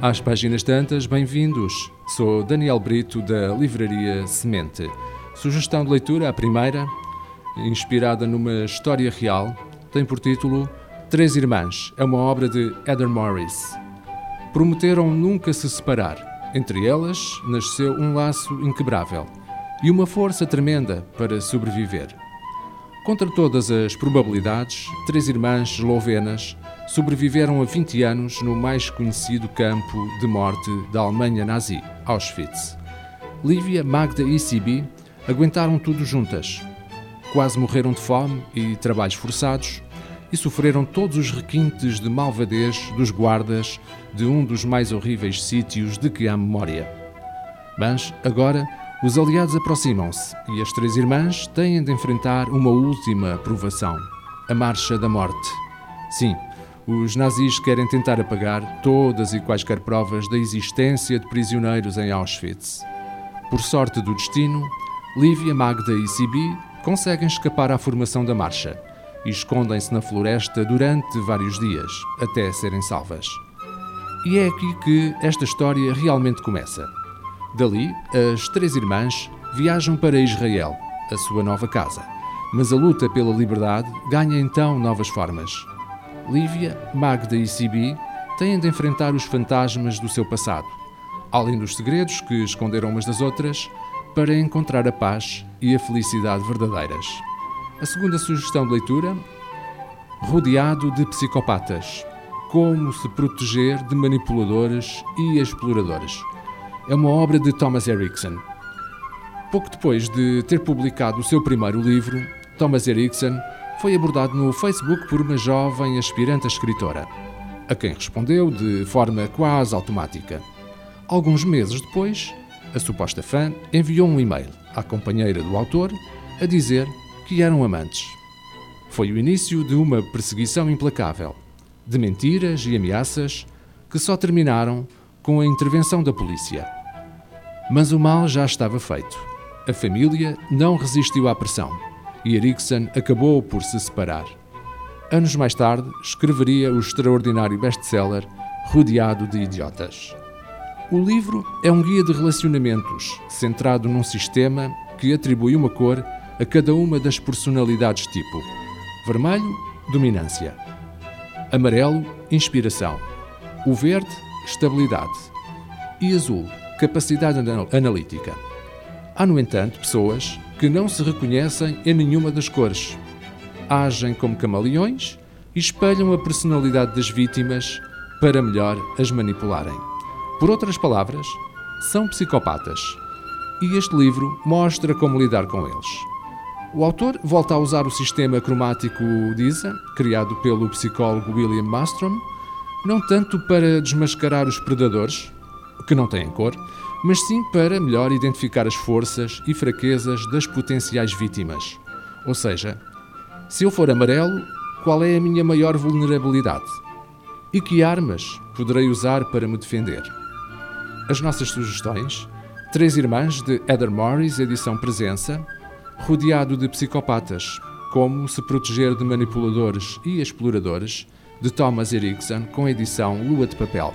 Às páginas tantas, bem-vindos. Sou Daniel Brito, da Livraria Semente. Sugestão de leitura, a primeira, inspirada numa história real, tem por título Três Irmãs. É uma obra de Heather Morris. Prometeram nunca se separar. Entre elas, nasceu um laço inquebrável e uma força tremenda para sobreviver. Contra todas as probabilidades, três irmãs eslovenas sobreviveram a 20 anos no mais conhecido campo de morte da Alemanha nazi, Auschwitz. Lívia, Magda e Sibi aguentaram tudo juntas. Quase morreram de fome e trabalhos forçados e sofreram todos os requintes de malvadez dos guardas de um dos mais horríveis sítios de que há memória. Mas, agora, os aliados aproximam-se e as três irmãs têm de enfrentar uma última provação: a Marcha da Morte. Sim, os nazis querem tentar apagar todas e quaisquer provas da existência de prisioneiros em Auschwitz. Por sorte do destino, Lívia, Magda e Sibi conseguem escapar à formação da marcha e escondem-se na floresta durante vários dias, até serem salvas. E é aqui que esta história realmente começa. Dali, as três irmãs viajam para Israel, a sua nova casa. Mas a luta pela liberdade ganha então novas formas. Lívia, Magda e Sibi têm de enfrentar os fantasmas do seu passado, além dos segredos que esconderam umas das outras, para encontrar a paz e a felicidade verdadeiras. A segunda sugestão de leitura: Rodeado de psicopatas. Como se proteger de manipuladores e exploradores é uma obra de Thomas Erickson. Pouco depois de ter publicado o seu primeiro livro, Thomas Erickson foi abordado no Facebook por uma jovem aspirante a escritora, a quem respondeu de forma quase automática. Alguns meses depois, a suposta fã enviou um e-mail à companheira do autor a dizer que eram amantes. Foi o início de uma perseguição implacável, de mentiras e ameaças que só terminaram com a intervenção da polícia. Mas o mal já estava feito. A família não resistiu à pressão e Erikson acabou por se separar. Anos mais tarde, escreveria o extraordinário best-seller Rodeado de Idiotas. O livro é um guia de relacionamentos centrado num sistema que atribui uma cor a cada uma das personalidades tipo: vermelho, dominância, amarelo, inspiração, o verde, estabilidade e azul, capacidade analítica. Há, no entanto, pessoas que não se reconhecem em nenhuma das cores. Agem como camaleões e espelham a personalidade das vítimas para melhor as manipularem. Por outras palavras, são psicopatas. E este livro mostra como lidar com eles. O autor volta a usar o sistema cromático DISA, criado pelo psicólogo William Mastrom, não tanto para desmascarar os predadores, que não têm cor, mas sim para melhor identificar as forças e fraquezas das potenciais vítimas. Ou seja, se eu for amarelo, qual é a minha maior vulnerabilidade? E que armas poderei usar para me defender? As nossas sugestões: Três Irmãs de Heather Morris, edição Presença, Rodeado de Psicopatas, Como se proteger de manipuladores e exploradores, de Thomas Erickson, com edição Lua de Papel.